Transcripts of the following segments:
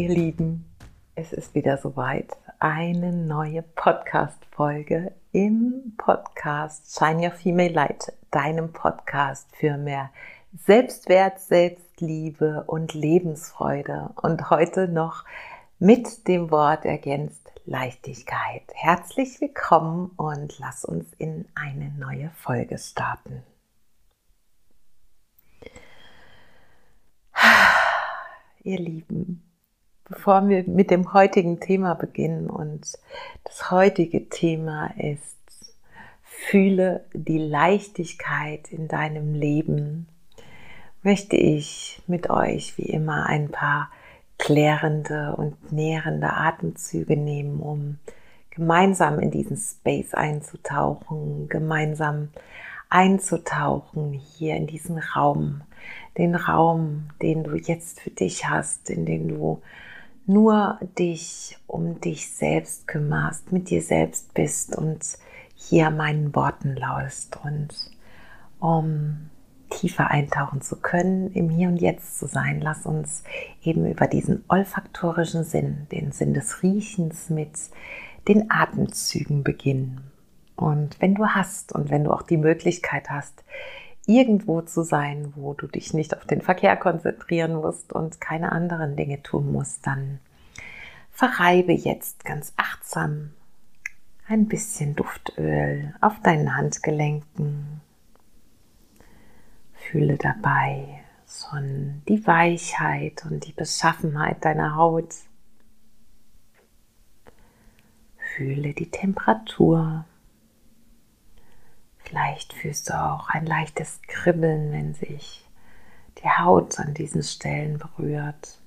Ihr Lieben, es ist wieder soweit. Eine neue Podcast-Folge im Podcast Shine Your Female Light, deinem Podcast für mehr Selbstwert, Selbstliebe und Lebensfreude. Und heute noch mit dem Wort ergänzt Leichtigkeit. Herzlich willkommen und lass uns in eine neue Folge starten. Ihr Lieben, bevor wir mit dem heutigen Thema beginnen und das heutige Thema ist, fühle die Leichtigkeit in deinem Leben, möchte ich mit euch wie immer ein paar klärende und nährende Atemzüge nehmen, um gemeinsam in diesen Space einzutauchen, gemeinsam einzutauchen hier in diesen Raum, den Raum, den du jetzt für dich hast, in dem du nur dich um dich selbst kümmerst, mit dir selbst bist und hier meinen Worten laust und um tiefer eintauchen zu können, im Hier und Jetzt zu sein, lass uns eben über diesen olfaktorischen Sinn, den Sinn des Riechens mit den Atemzügen beginnen. Und wenn du hast und wenn du auch die Möglichkeit hast, irgendwo zu sein, wo du dich nicht auf den Verkehr konzentrieren musst und keine anderen Dinge tun musst, dann verreibe jetzt ganz achtsam ein bisschen Duftöl auf deinen Handgelenken. Fühle dabei schon die Weichheit und die Beschaffenheit deiner Haut. Fühle die Temperatur. Vielleicht fühlst du auch ein leichtes Kribbeln, wenn sich die Haut an diesen Stellen berührt.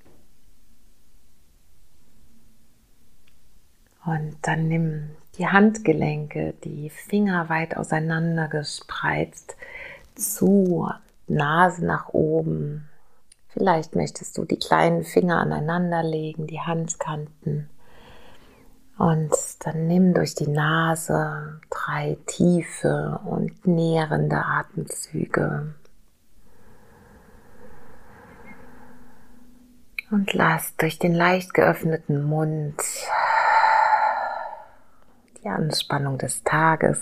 Und dann nimm die Handgelenke, die Finger weit auseinander gespreizt, zu, Nase nach oben. Vielleicht möchtest du die kleinen Finger aneinander legen, die Handkanten. Und dann nimm durch die Nase drei tiefe und nährende Atemzüge. Und lass durch den leicht geöffneten Mund die Anspannung des Tages,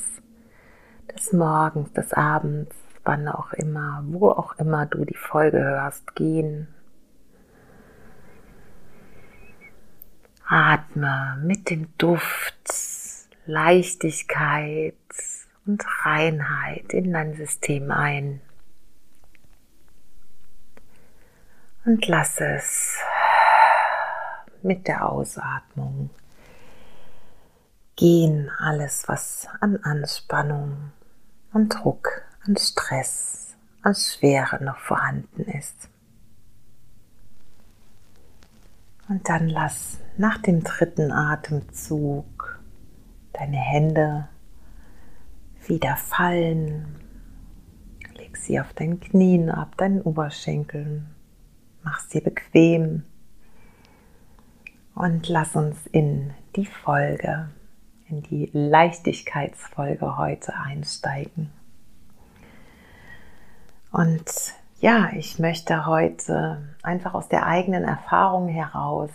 des Morgens, des Abends, wann auch immer, wo auch immer du die Folge hörst, gehen. Atme mit dem Duft Leichtigkeit und Reinheit in dein System ein. Und lass es mit der Ausatmung gehen, alles, was an Anspannung, an Druck, an Stress, an Schwere noch vorhanden ist. Und dann lass nach dem dritten Atemzug deine Hände wieder fallen. Leg sie auf deinen Knien ab, deinen Oberschenkeln. Mach sie bequem. Und lass uns in die Folge, in die Leichtigkeitsfolge heute einsteigen. Und ja, ich möchte heute einfach aus der eigenen Erfahrung heraus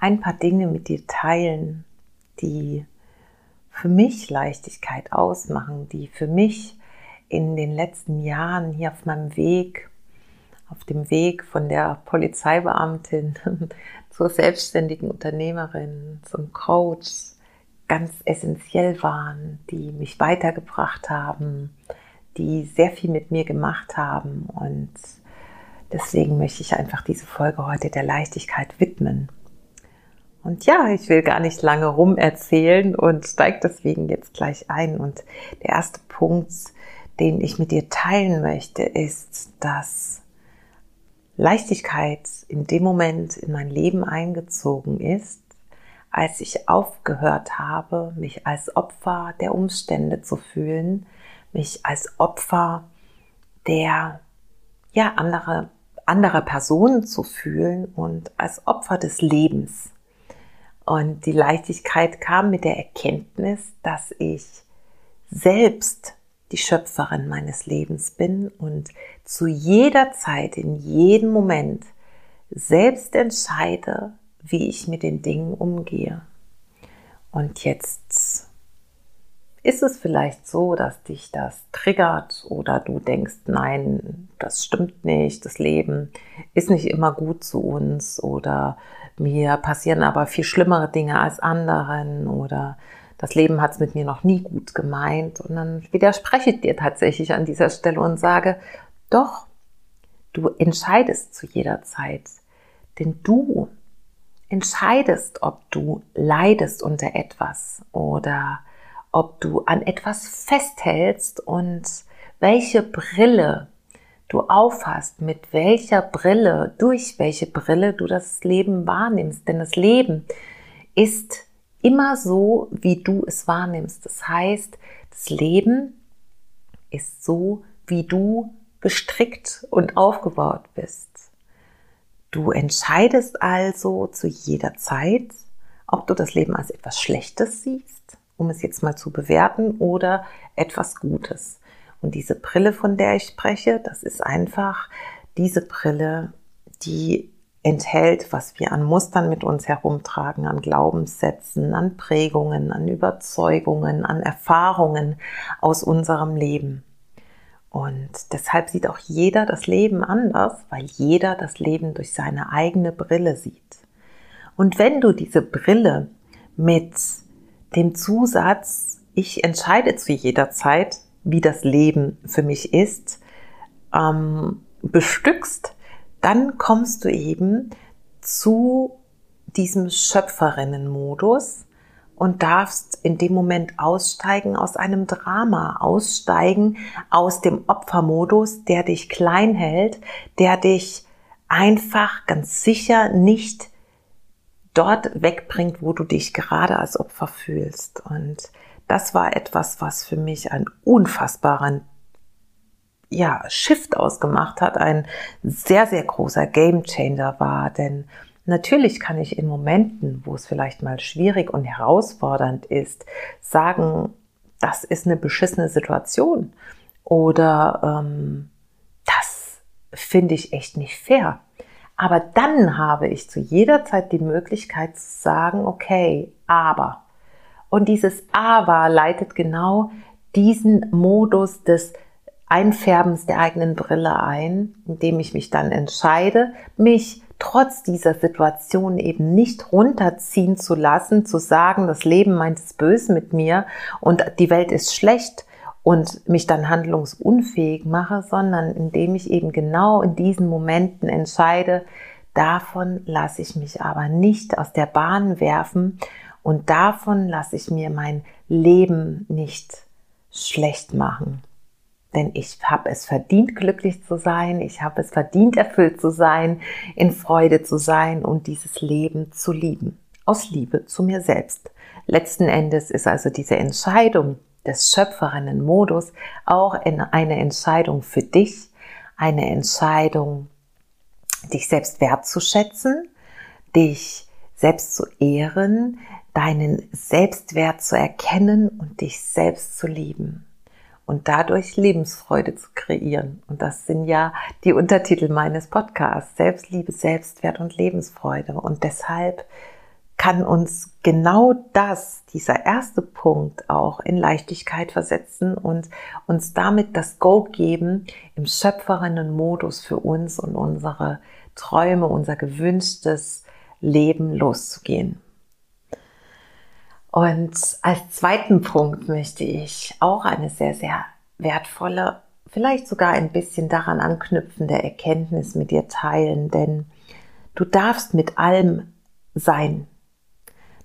ein paar Dinge mit dir teilen, die für mich Leichtigkeit ausmachen, die für mich in den letzten Jahren hier auf meinem Weg, auf dem Weg von der Polizeibeamtin zur selbstständigen Unternehmerin, zum Coach ganz essentiell waren, die mich weitergebracht haben, die sehr viel mit mir gemacht haben. Und deswegen möchte ich einfach diese Folge heute der Leichtigkeit widmen. Und ja, ich will gar nicht lange rum erzählen und steige deswegen jetzt gleich ein. Und der erste Punkt, den ich mit dir teilen möchte, ist, dass Leichtigkeit in dem Moment in mein Leben eingezogen ist, als ich aufgehört habe, mich als Opfer der Umstände zu fühlen, mich als Opfer der ja andere anderer Personen zu fühlen und als Opfer des Lebens. Und die Leichtigkeit kam mit der Erkenntnis, dass ich selbst die Schöpferin meines Lebens bin und zu jeder Zeit, in jedem Moment selbst entscheide, wie ich mit den Dingen umgehe. Und jetzt ist es vielleicht so, dass dich das triggert oder du denkst, nein, das stimmt nicht, das Leben ist nicht immer gut zu uns oder mir passieren aber viel schlimmere Dinge als anderen oder das Leben hat es mit mir noch nie gut gemeint. Und dann widerspreche ich dir tatsächlich an dieser Stelle und sage, doch, du entscheidest zu jeder Zeit. Denn du entscheidest, ob du leidest unter etwas oder ob du an etwas festhältst und welche Brille du aufhast, mit welcher Brille, durch welche Brille du das Leben wahrnimmst. Denn das Leben ist immer so, wie du es wahrnimmst. Das heißt, das Leben ist so, wie du gestrickt und aufgebaut bist. Du entscheidest also zu jeder Zeit, ob du das Leben als etwas Schlechtes siehst um es jetzt mal zu bewerten, oder etwas Gutes. Und diese Brille, von der ich spreche, das ist einfach diese Brille, die enthält, was wir an Mustern mit uns herumtragen, an Glaubenssätzen, an Prägungen, an Überzeugungen, an Erfahrungen aus unserem Leben. Und deshalb sieht auch jeder das Leben anders, weil jeder das Leben durch seine eigene Brille sieht. Und wenn du diese Brille mit dem Zusatz, ich entscheide zu jeder Zeit, wie das Leben für mich ist, ähm, bestückst, dann kommst du eben zu diesem Schöpferinnenmodus und darfst in dem Moment aussteigen aus einem Drama, aussteigen aus dem Opfermodus, der dich klein hält, der dich einfach ganz sicher nicht dort wegbringt, wo du dich gerade als Opfer fühlst. Und das war etwas, was für mich einen unfassbaren ja, Shift ausgemacht hat, ein sehr, sehr großer Game Changer war, denn Natürlich kann ich in Momenten, wo es vielleicht mal schwierig und herausfordernd ist, sagen, das ist eine beschissene Situation oder ähm, das finde ich echt nicht fair. Aber dann habe ich zu jeder Zeit die Möglichkeit zu sagen, okay, aber. Und dieses aber leitet genau diesen Modus des Einfärbens der eigenen Brille ein, indem ich mich dann entscheide, mich trotz dieser Situation eben nicht runterziehen zu lassen, zu sagen, das Leben meint es böse mit mir und die Welt ist schlecht, und mich dann handlungsunfähig mache, sondern indem ich eben genau in diesen Momenten entscheide, davon lasse ich mich aber nicht aus der Bahn werfen und davon lasse ich mir mein Leben nicht schlecht machen. Denn ich habe es verdient, glücklich zu sein, ich habe es verdient, erfüllt zu sein, in Freude zu sein und dieses Leben zu lieben. Aus Liebe zu mir selbst. Letzten Endes ist also diese Entscheidung, des Schöpferinnen-Modus auch in eine Entscheidung für dich, eine Entscheidung, dich selbst wertzuschätzen, dich selbst zu ehren, deinen Selbstwert zu erkennen und dich selbst zu lieben und dadurch Lebensfreude zu kreieren. Und das sind ja die Untertitel meines Podcasts, Selbstliebe, Selbstwert und Lebensfreude. Und deshalb kann uns genau das, dieser erste Punkt auch in Leichtigkeit versetzen und uns damit das Go geben, im Schöpferinnen-Modus für uns und unsere Träume, unser gewünschtes Leben loszugehen. Und als zweiten Punkt möchte ich auch eine sehr, sehr wertvolle, vielleicht sogar ein bisschen daran anknüpfende Erkenntnis mit dir teilen, denn du darfst mit allem sein,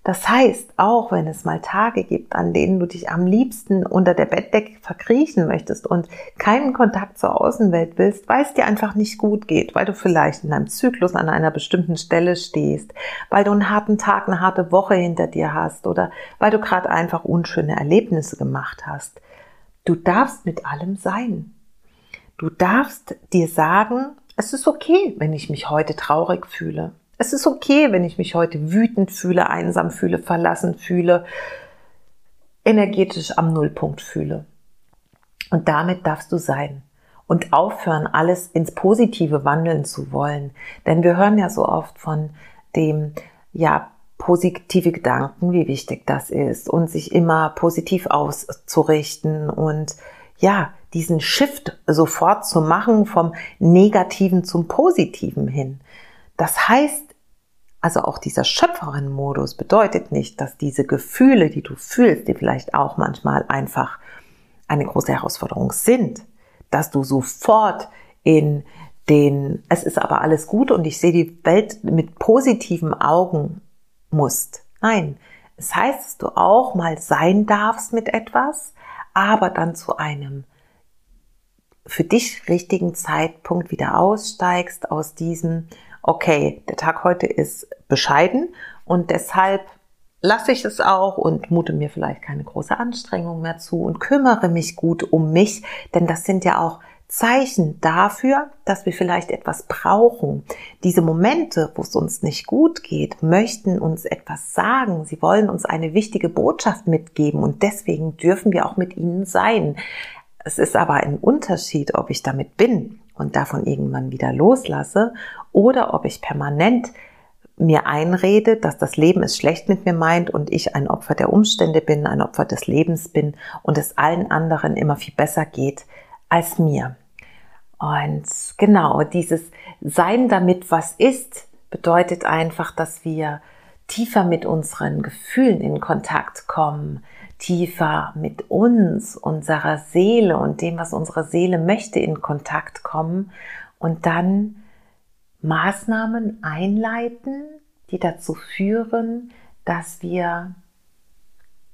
das heißt, auch wenn es mal Tage gibt, an denen du dich am liebsten unter der Bettdecke verkriechen möchtest und keinen Kontakt zur Außenwelt willst, weil es dir einfach nicht gut geht, weil du vielleicht in deinem Zyklus an einer bestimmten Stelle stehst, weil du einen harten Tag, eine harte Woche hinter dir hast oder weil du gerade einfach unschöne Erlebnisse gemacht hast. Du darfst mit allem sein. Du darfst dir sagen, es ist okay, wenn ich mich heute traurig fühle. Es ist okay, wenn ich mich heute wütend fühle, einsam fühle, verlassen fühle, energetisch am Nullpunkt fühle. Und damit darfst du sein. und aufhören, alles ins Positive wandeln zu wollen. Denn wir hören ja so oft von dem, ja, positive Gedanken, wie wichtig das ist und sich immer positiv auszurichten und ja, diesen Shift sofort zu machen vom Negativen zum Positiven hin. Das heißt, also auch dieser Schöpferin-Modus bedeutet nicht, dass diese Gefühle, die du fühlst, die vielleicht auch manchmal einfach eine große Herausforderung sind, dass du sofort in den, es ist aber alles gut und ich sehe die Welt mit positiven Augen musst. Nein, es heißt, dass du auch mal sein darfst mit etwas, aber dann zu einem für dich richtigen Zeitpunkt wieder aussteigst aus diesem, okay, der Tag heute ist bescheiden und deshalb lasse ich es auch und mute mir vielleicht keine große Anstrengung mehr zu und kümmere mich gut um mich, denn das sind ja auch Zeichen dafür, dass wir vielleicht etwas brauchen. Diese Momente, wo es uns nicht gut geht, möchten uns etwas sagen. Sie wollen uns eine wichtige Botschaft mitgeben und deswegen dürfen wir auch mit ihnen sein. Es ist aber ein Unterschied, ob ich damit bin und davon irgendwann wieder loslasse oder ob ich permanent mir einrede, dass das Leben es schlecht mit mir meint und ich ein Opfer der Umstände bin, ein Opfer des Lebens bin und es allen anderen immer viel besser geht als mir. Und genau, dieses Sein damit, was ist, bedeutet einfach, dass wir tiefer mit unseren Gefühlen in Kontakt kommen, tiefer mit uns, unserer Seele und dem, was unsere Seele möchte, in Kontakt kommen und dann Maßnahmen einleiten, die dazu führen, dass wir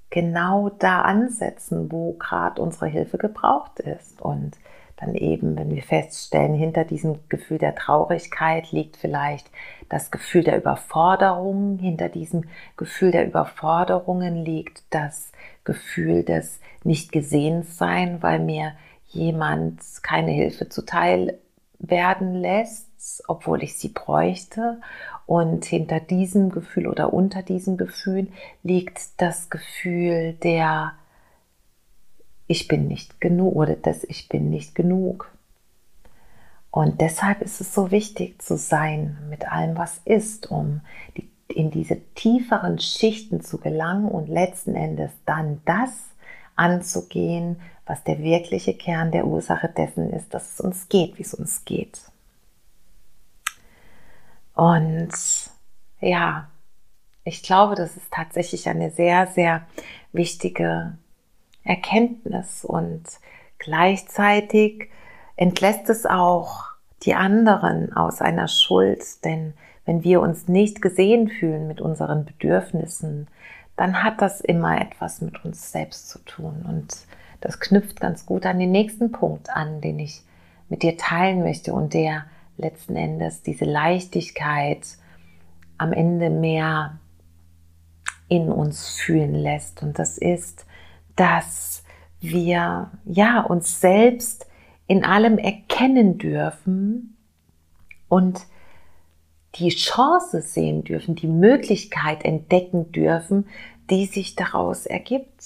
genau da ansetzen, wo gerade unsere Hilfe gebraucht ist. Und dann eben, wenn wir feststellen, hinter diesem Gefühl der Traurigkeit liegt vielleicht das Gefühl der Überforderung, hinter diesem Gefühl der Überforderungen liegt das Gefühl des Nicht-Gesehens-Sein, weil mir jemand keine Hilfe zuteil werden lässt, obwohl ich sie bräuchte. Und hinter diesem Gefühl oder unter diesem Gefühl liegt das Gefühl der Ich bin nicht genug oder das Ich bin nicht genug. Und deshalb ist es so wichtig zu sein mit allem, was ist, um die, in diese tieferen Schichten zu gelangen und letzten Endes dann das anzugehen, was der wirkliche Kern der Ursache dessen ist, dass es uns geht, wie es uns geht. Und ja, ich glaube, das ist tatsächlich eine sehr, sehr wichtige Erkenntnis und gleichzeitig entlässt es auch die anderen aus einer Schuld, denn wenn wir uns nicht gesehen fühlen mit unseren Bedürfnissen, dann hat das immer etwas mit uns selbst zu tun. Und das knüpft ganz gut an den nächsten Punkt an, den ich mit dir teilen möchte und der letzten Endes diese Leichtigkeit am Ende mehr in uns fühlen lässt. Und das ist, dass wir ja uns selbst in allem erkennen dürfen und die Chance sehen dürfen, die Möglichkeit entdecken dürfen, die sich daraus ergibt.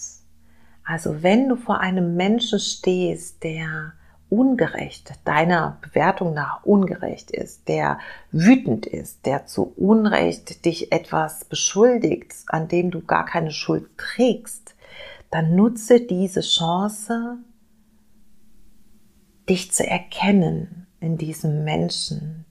Also wenn du vor einem Menschen stehst, der ungerecht, deiner Bewertung nach ungerecht ist, der wütend ist, der zu Unrecht dich etwas beschuldigt, an dem du gar keine Schuld trägst, dann nutze diese Chance, dich zu erkennen in diesem Menschen,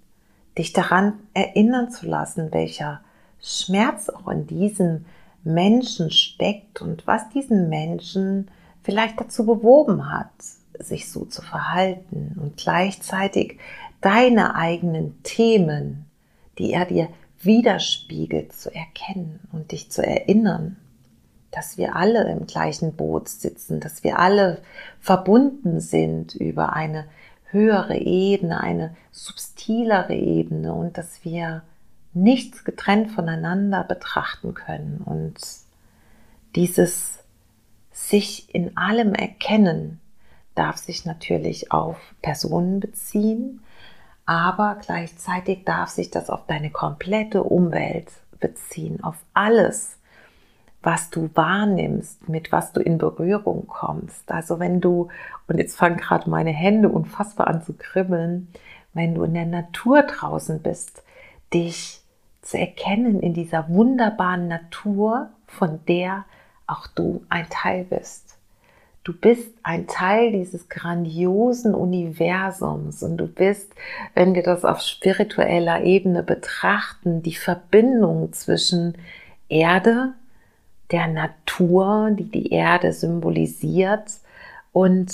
dich daran erinnern zu lassen, welcher Schmerz auch in diesem Menschen steckt und was diesen Menschen vielleicht dazu bewoben hat, sich so zu verhalten und gleichzeitig deine eigenen Themen, die er dir widerspiegelt, zu erkennen und dich zu erinnern, dass wir alle im gleichen Boot sitzen, dass wir alle verbunden sind über eine höhere Ebene, eine subtilere Ebene und dass wir nichts getrennt voneinander betrachten können und dieses sich in allem erkennen darf sich natürlich auf Personen beziehen, aber gleichzeitig darf sich das auf deine komplette Umwelt beziehen, auf alles, was du wahrnimmst, mit was du in Berührung kommst. Also wenn du, und jetzt fangen gerade meine Hände unfassbar an zu kribbeln, wenn du in der Natur draußen bist, dich zu erkennen in dieser wunderbaren Natur, von der auch du ein Teil bist. Du bist ein Teil dieses grandiosen Universums und du bist, wenn wir das auf spiritueller Ebene betrachten, die Verbindung zwischen Erde, der Natur, die die Erde symbolisiert und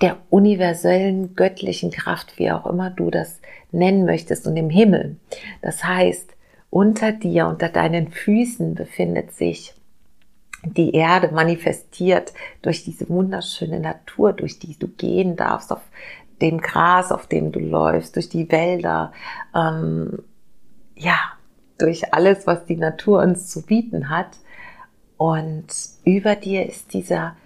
der universellen göttlichen Kraft, wie auch immer du das nennen möchtest, und im Himmel. Das heißt, unter dir, unter deinen Füßen befindet sich die Erde manifestiert durch diese wunderschöne Natur, durch die du gehen darfst, auf dem Gras, auf dem du läufst, durch die Wälder, ähm, ja, durch alles, was die Natur uns zu bieten hat. Und über dir ist dieser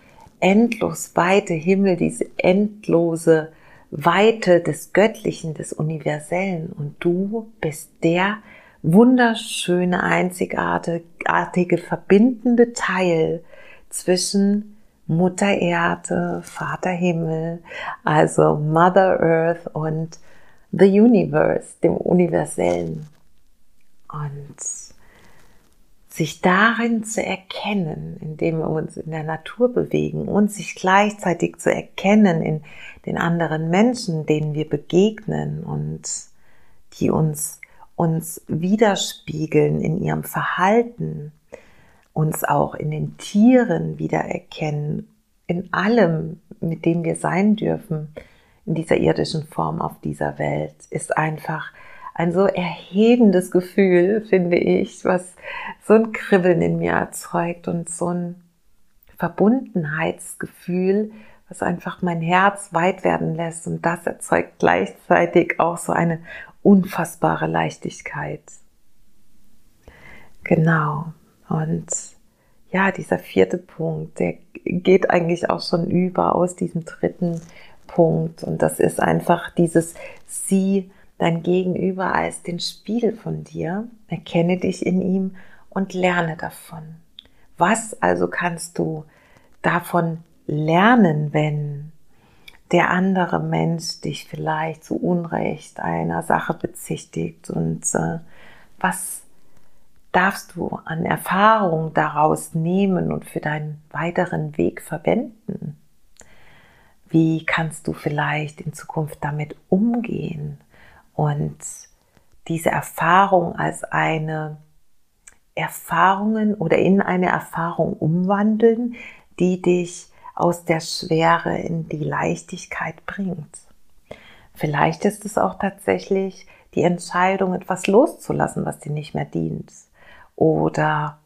endlos weite Himmel, diese endlose Weite des Göttlichen, des Universellen. Und du bist der wunderschöne, einzigartige, verbindende Teil zwischen Mutter Erde, Vater Himmel, also Mother Earth und the Universe, dem Universellen. Und sich darin zu erkennen, indem wir uns in der Natur bewegen und sich gleichzeitig zu erkennen in den anderen Menschen, denen wir begegnen und die uns, uns widerspiegeln in ihrem Verhalten, uns auch in den Tieren wiedererkennen, in allem, mit dem wir sein dürfen, in dieser irdischen Form auf dieser Welt, ist einfach ein so erhebendes Gefühl, finde ich, was so ein Kribbeln in mir erzeugt und so ein Verbundenheitsgefühl, was einfach mein Herz weit werden lässt und das erzeugt gleichzeitig auch so eine unfassbare Leichtigkeit. Genau. Und ja, dieser vierte Punkt, der geht eigentlich auch schon über aus diesem dritten Punkt und das ist einfach dieses Sie dein Gegenüber als den Spiegel von dir, erkenne dich in ihm und lerne davon. Was also kannst du davon lernen, wenn der andere Mensch dich vielleicht zu Unrecht einer Sache bezichtigt und äh, was darfst du an Erfahrung daraus nehmen und für deinen weiteren Weg verwenden? Wie kannst du vielleicht in Zukunft damit umgehen? Und diese Erfahrung als eine Erfahrungen oder in eine Erfahrung umwandeln, die dich aus der Schwere in die Leichtigkeit bringt. Vielleicht ist es auch tatsächlich die Entscheidung, etwas loszulassen, was dir nicht mehr dient. Oder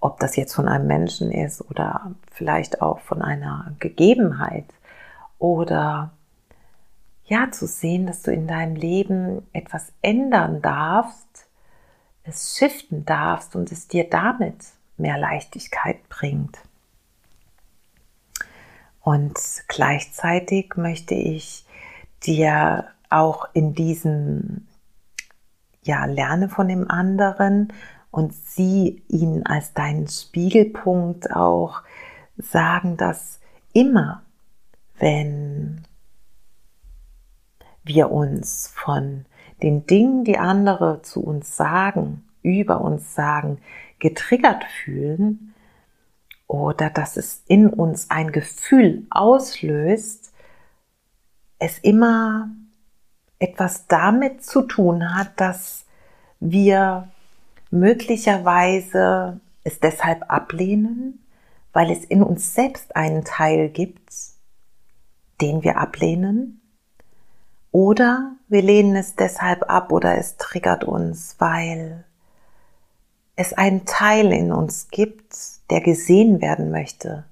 ob das jetzt von einem Menschen ist oder vielleicht auch von einer Gegebenheit oder ja, zu sehen, dass du in deinem Leben etwas ändern darfst, es shiften darfst und es dir damit mehr Leichtigkeit bringt. Und gleichzeitig möchte ich dir auch in diesem, ja, lerne von dem anderen und sieh ihn als deinen Spiegelpunkt auch sagen, dass immer, wenn wir uns von den Dingen, die andere zu uns sagen, über uns sagen, getriggert fühlen oder dass es in uns ein Gefühl auslöst, es immer etwas damit zu tun hat, dass wir möglicherweise es deshalb ablehnen, weil es in uns selbst einen Teil gibt, den wir ablehnen oder wir lehnen es deshalb ab oder es triggert uns, weil es einen Teil in uns gibt, der gesehen werden möchte,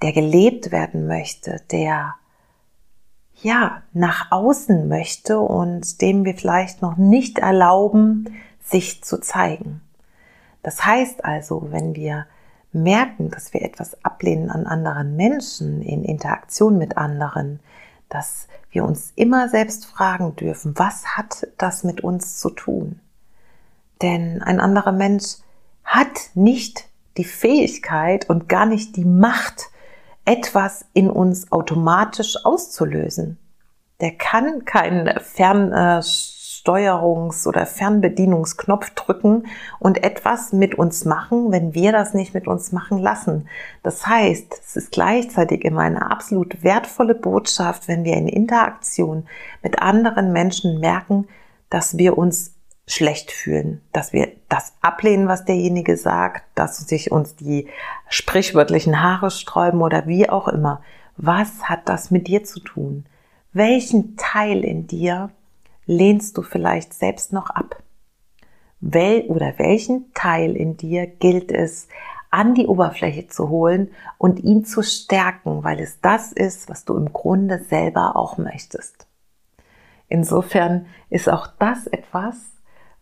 der gelebt werden möchte, der ja nach außen möchte und dem wir vielleicht noch nicht erlauben, sich zu zeigen. Das heißt also, wenn wir merken, dass wir etwas ablehnen an anderen Menschen, in Interaktion mit anderen, dass wir uns immer selbst fragen dürfen, was hat das mit uns zu tun? Denn ein anderer Mensch hat nicht die Fähigkeit und gar nicht die Macht, etwas in uns automatisch auszulösen. Der kann keinen Fernsteuerungs- oder Fernbedienungsknopf drücken und etwas mit uns machen, wenn wir das nicht mit uns machen lassen. Das heißt, es ist gleichzeitig immer eine absolut wertvolle Botschaft, wenn wir in Interaktion mit anderen Menschen merken, dass wir uns schlecht fühlen, dass wir das ablehnen, was derjenige sagt, dass sich uns die sprichwörtlichen Haare sträuben oder wie auch immer. Was hat das mit dir zu tun? Welchen Teil in dir lehnst du vielleicht selbst noch ab? Wel oder welchen Teil in dir gilt es, an die Oberfläche zu holen und ihn zu stärken, weil es das ist, was du im Grunde selber auch möchtest. Insofern ist auch das etwas,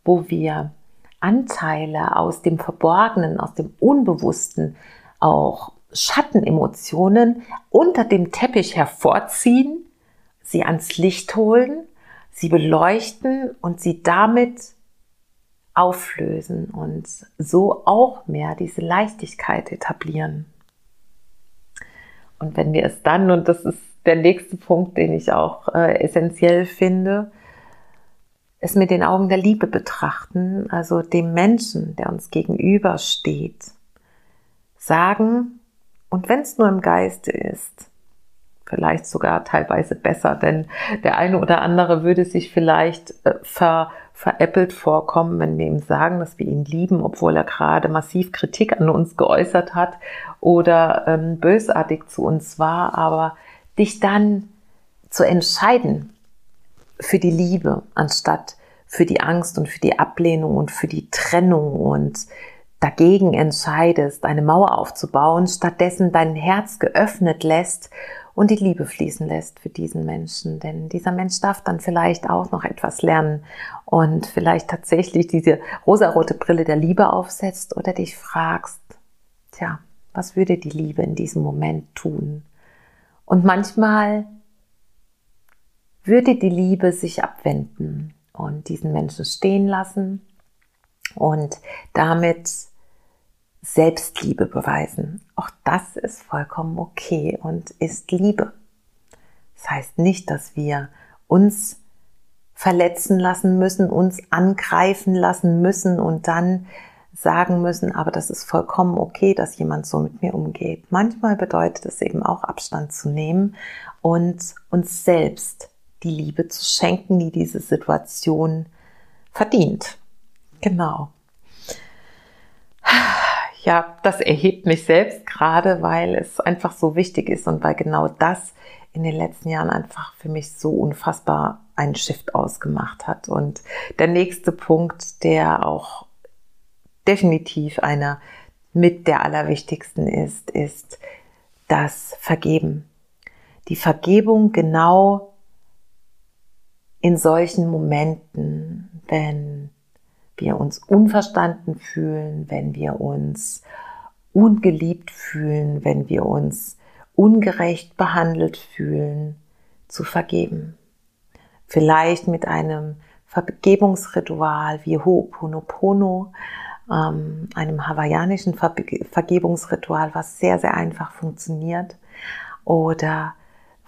wo wir Anteile aus dem Verborgenen, aus dem Unbewussten, auch Schattenemotionen unter dem Teppich hervorziehen, sie ans Licht holen, sie beleuchten und sie damit auflösen und so auch mehr diese Leichtigkeit etablieren. Und wenn wir es dann, und das ist der nächste Punkt, den ich auch äh, essentiell finde, es mit den Augen der Liebe betrachten, also dem Menschen, der uns gegenübersteht, sagen, und wenn es nur im Geiste ist, vielleicht sogar teilweise besser, denn der eine oder andere würde sich vielleicht äh, ver, veräppelt vorkommen, wenn wir ihm sagen, dass wir ihn lieben, obwohl er gerade massiv Kritik an uns geäußert hat oder ähm, bösartig zu uns war, aber dich dann zu entscheiden, für die Liebe, anstatt für die Angst und für die Ablehnung und für die Trennung und dagegen entscheidest, eine Mauer aufzubauen, stattdessen dein Herz geöffnet lässt und die Liebe fließen lässt für diesen Menschen. Denn dieser Mensch darf dann vielleicht auch noch etwas lernen und vielleicht tatsächlich diese rosarote Brille der Liebe aufsetzt oder dich fragst, tja, was würde die Liebe in diesem Moment tun? Und manchmal würde die Liebe sich abwenden und diesen Menschen stehen lassen und damit Selbstliebe beweisen. Auch das ist vollkommen okay und ist Liebe. Das heißt nicht, dass wir uns verletzen lassen müssen, uns angreifen lassen müssen und dann sagen müssen, aber das ist vollkommen okay, dass jemand so mit mir umgeht. Manchmal bedeutet es eben auch Abstand zu nehmen und uns selbst die Liebe zu schenken, die diese Situation verdient. Genau. Ja, das erhebt mich selbst gerade, weil es einfach so wichtig ist und weil genau das in den letzten Jahren einfach für mich so unfassbar einen Shift ausgemacht hat. Und der nächste Punkt, der auch definitiv einer mit der allerwichtigsten ist, ist das Vergeben. Die Vergebung genau in solchen Momenten, wenn wir uns unverstanden fühlen, wenn wir uns ungeliebt fühlen, wenn wir uns ungerecht behandelt fühlen, zu vergeben. Vielleicht mit einem Vergebungsritual wie Ho'oponopono, ähm, einem hawaiianischen Vergebungsritual, was sehr, sehr einfach funktioniert. Oder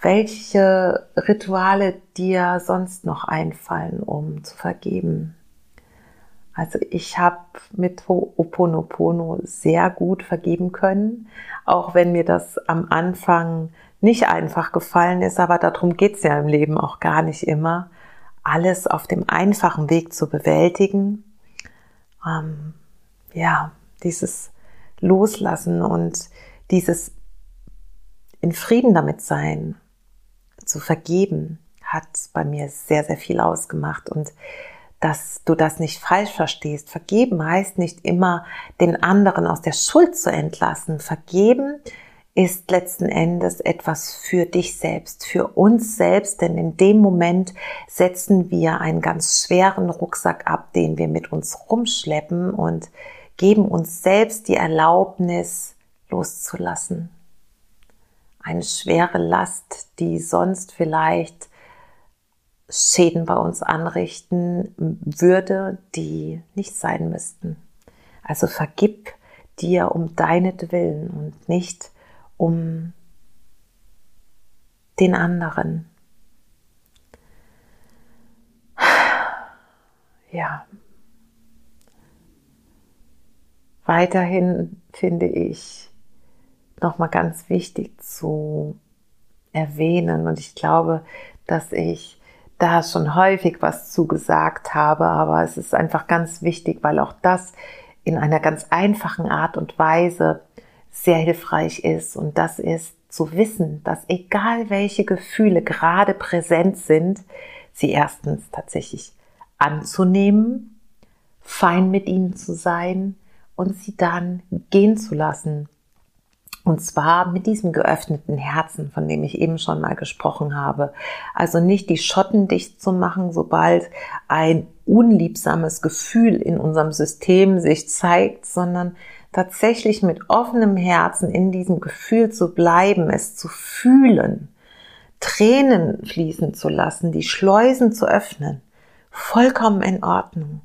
welche Rituale dir sonst noch einfallen, um zu vergeben. Also ich habe mit Ho'oponopono sehr gut vergeben können, auch wenn mir das am Anfang nicht einfach gefallen ist, aber darum geht's ja im Leben auch gar nicht immer, alles auf dem einfachen Weg zu bewältigen. Ähm, ja, dieses Loslassen und dieses in Frieden damit sein, zu vergeben, hat bei mir sehr, sehr viel ausgemacht und dass du das nicht falsch verstehst. Vergeben heißt nicht immer, den anderen aus der Schuld zu entlassen. Vergeben ist letzten Endes etwas für dich selbst, für uns selbst, denn in dem Moment setzen wir einen ganz schweren Rucksack ab, den wir mit uns rumschleppen und geben uns selbst die Erlaubnis loszulassen eine schwere Last, die sonst vielleicht Schäden bei uns anrichten würde, die nicht sein müssten. Also vergib dir um deinetwillen und nicht um den anderen. Ja. Weiterhin finde ich nochmal ganz wichtig zu erwähnen und ich glaube, dass ich da schon häufig was zugesagt habe, aber es ist einfach ganz wichtig, weil auch das in einer ganz einfachen Art und Weise sehr hilfreich ist. Und das ist zu wissen, dass egal welche Gefühle gerade präsent sind, sie erstens tatsächlich anzunehmen, fein mit ihnen zu sein und sie dann gehen zu lassen. Und zwar mit diesem geöffneten Herzen, von dem ich eben schon mal gesprochen habe. Also nicht die Schotten dicht zu machen, sobald ein unliebsames Gefühl in unserem System sich zeigt, sondern tatsächlich mit offenem Herzen in diesem Gefühl zu bleiben, es zu fühlen, Tränen fließen zu lassen, die Schleusen zu öffnen, vollkommen in Ordnung.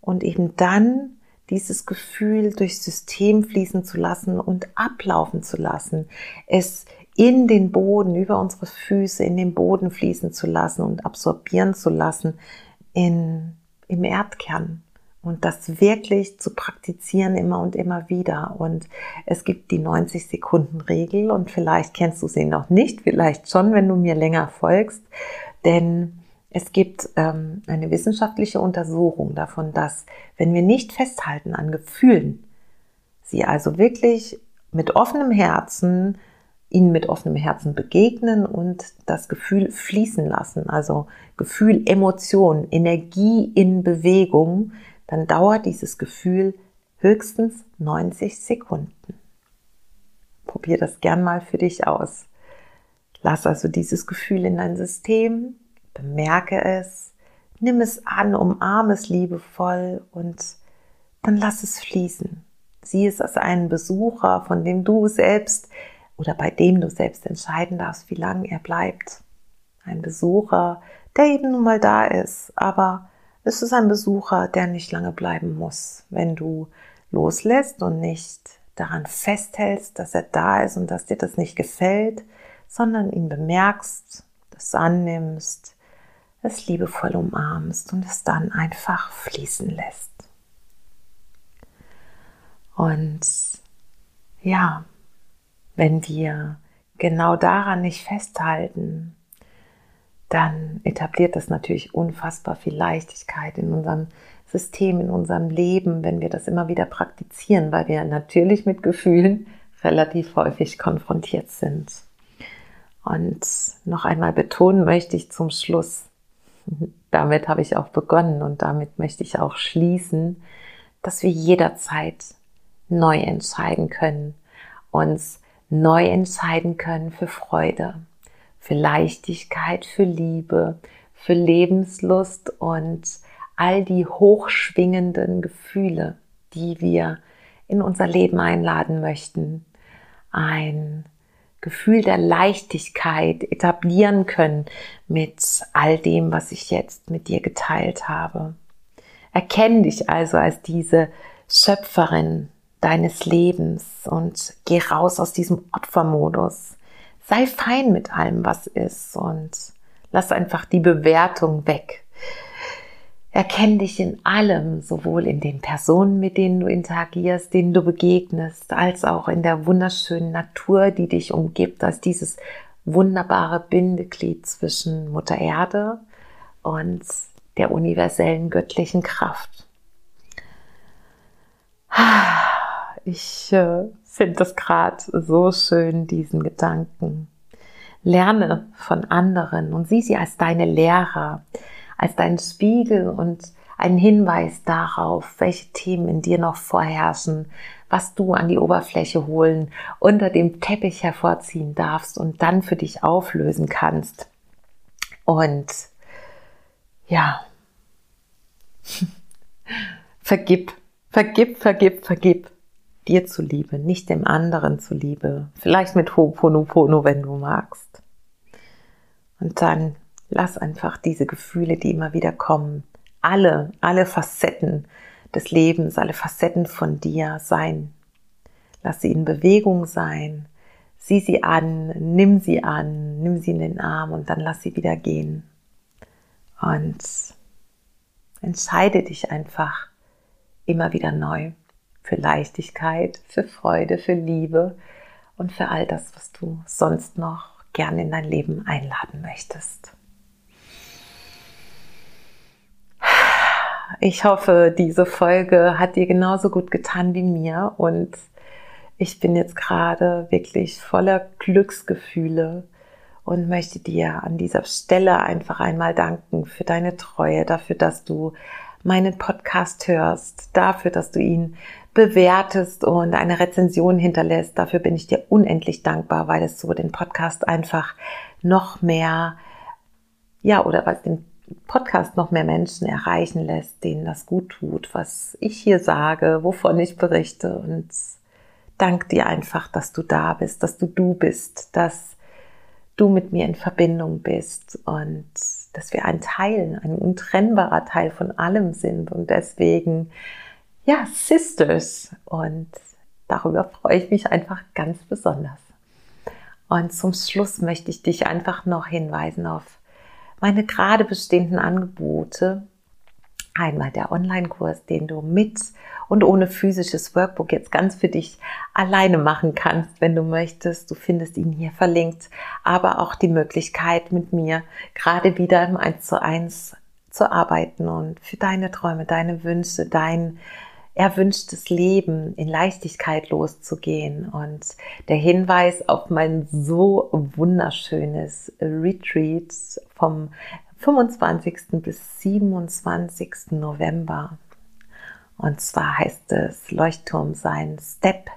Und eben dann dieses Gefühl durchs System fließen zu lassen und ablaufen zu lassen, es in den Boden, über unsere Füße, in den Boden fließen zu lassen und absorbieren zu lassen in, im Erdkern. Und das wirklich zu praktizieren immer und immer wieder. Und es gibt die 90 Sekunden Regel und vielleicht kennst du sie noch nicht, vielleicht schon, wenn du mir länger folgst. Denn es gibt ähm, eine wissenschaftliche Untersuchung davon, dass wenn wir nicht festhalten an Gefühlen, sie also wirklich mit offenem Herzen, ihnen mit offenem Herzen begegnen und das Gefühl fließen lassen, also Gefühl, Emotion, Energie in Bewegung, dann dauert dieses Gefühl höchstens 90 Sekunden. Probier das gern mal für dich aus. Lass also dieses Gefühl in dein System, bemerke es, nimm es an, umarme es liebevoll und dann lass es fließen. Sieh es als einen Besucher, von dem du selbst oder bei dem du selbst entscheiden darfst, wie lange er bleibt. Ein Besucher, der eben nun mal da ist, aber es ist ein Besucher, der nicht lange bleiben muss. Wenn du loslässt und nicht daran festhältst, dass er da ist und dass dir das nicht gefällt, sondern ihn bemerkst, das annimmst, es liebevoll umarmst und es dann einfach fließen lässt. Und ja, wenn wir genau daran nicht festhalten, dann etabliert das natürlich unfassbar viel Leichtigkeit in unserem System, in unserem Leben, wenn wir das immer wieder praktizieren, weil wir natürlich mit Gefühlen relativ häufig konfrontiert sind. Und noch einmal betonen möchte ich zum Schluss, damit habe ich auch begonnen und damit möchte ich auch schließen, dass wir jederzeit neu entscheiden können, uns neu entscheiden können für Freude, für Leichtigkeit, für Liebe, für Lebenslust und all die hochschwingenden Gefühle, die wir in unser Leben einladen möchten. Ein Gefühl der Leichtigkeit etablieren können mit all dem, was ich jetzt mit dir geteilt habe. Erkenn dich also als diese Schöpferin deines Lebens und geh raus aus diesem Opfermodus. Sei fein mit allem, was ist und lass einfach die Bewertung weg. Erkenn dich in allem, sowohl in den Personen, mit denen du interagierst, denen du begegnest, als auch in der wunderschönen Natur, die dich umgibt, als dieses wunderbare Bindeglied zwischen Mutter Erde und der universellen göttlichen Kraft. Ich äh, finde das gerade so schön, diesen Gedanken. Lerne von anderen und sieh sie als deine Lehrer als dein Spiegel und ein Hinweis darauf, welche Themen in dir noch vorherrschen, was du an die Oberfläche holen, unter dem Teppich hervorziehen darfst und dann für dich auflösen kannst. Und ja, vergib, vergib, vergib, vergib dir zuliebe, nicht dem anderen zuliebe. Vielleicht mit Ho'oponopono, wenn du magst. Und dann Lass einfach diese Gefühle, die immer wieder kommen, alle, alle Facetten des Lebens, alle Facetten von dir sein. Lass sie in Bewegung sein. Sieh sie an, nimm sie an, nimm sie in den Arm und dann lass sie wieder gehen. Und entscheide dich einfach immer wieder neu für Leichtigkeit, für Freude, für Liebe und für all das, was du sonst noch gerne in dein Leben einladen möchtest. Ich hoffe, diese Folge hat dir genauso gut getan wie mir und ich bin jetzt gerade wirklich voller Glücksgefühle und möchte dir an dieser Stelle einfach einmal danken für deine Treue, dafür, dass du meinen Podcast hörst, dafür, dass du ihn bewertest und eine Rezension hinterlässt. Dafür bin ich dir unendlich dankbar, weil es so den Podcast einfach noch mehr, ja, oder was den Podcast noch mehr Menschen erreichen lässt, denen das gut tut, was ich hier sage, wovon ich berichte. Und dank dir einfach, dass du da bist, dass du du bist, dass du mit mir in Verbindung bist und dass wir ein Teil, ein untrennbarer Teil von allem sind. Und deswegen, ja, Sisters. Und darüber freue ich mich einfach ganz besonders. Und zum Schluss möchte ich dich einfach noch hinweisen auf meine gerade bestehenden Angebote. Einmal der Online-Kurs, den du mit und ohne physisches Workbook jetzt ganz für dich alleine machen kannst, wenn du möchtest. Du findest ihn hier verlinkt, aber auch die Möglichkeit mit mir gerade wieder im 1 zu 1 zu arbeiten und für deine Träume, deine Wünsche, dein erwünschtes Leben in Leichtigkeit loszugehen. Und der Hinweis auf mein so wunderschönes Retreat vom 25. bis 27. November. Und zwar heißt es Leuchtturm sein, Step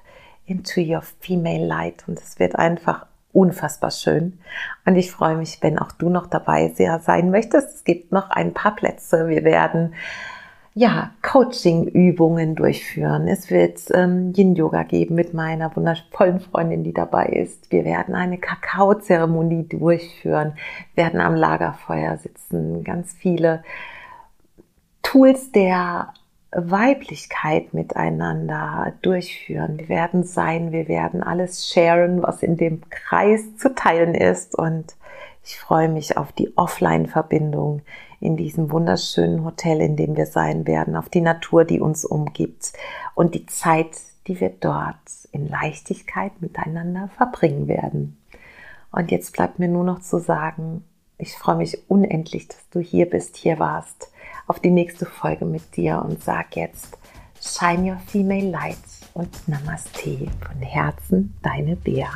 into your female light. Und es wird einfach unfassbar schön. Und ich freue mich, wenn auch du noch dabei sein möchtest. Es gibt noch ein paar Plätze. Wir werden ja, Coaching-Übungen durchführen. Es wird ähm, Yin-Yoga geben mit meiner wundervollen Freundin, die dabei ist. Wir werden eine Kakaozeremonie durchführen, werden am Lagerfeuer sitzen, ganz viele Tools der Weiblichkeit miteinander durchführen. Wir werden sein, wir werden alles sharen, was in dem Kreis zu teilen ist und ich freue mich auf die Offline-Verbindung in diesem wunderschönen Hotel, in dem wir sein werden, auf die Natur, die uns umgibt und die Zeit, die wir dort in Leichtigkeit miteinander verbringen werden. Und jetzt bleibt mir nur noch zu sagen, ich freue mich unendlich, dass du hier bist, hier warst, auf die nächste Folge mit dir und sag jetzt, Shine Your Female Light und Namaste von Herzen, deine Bea.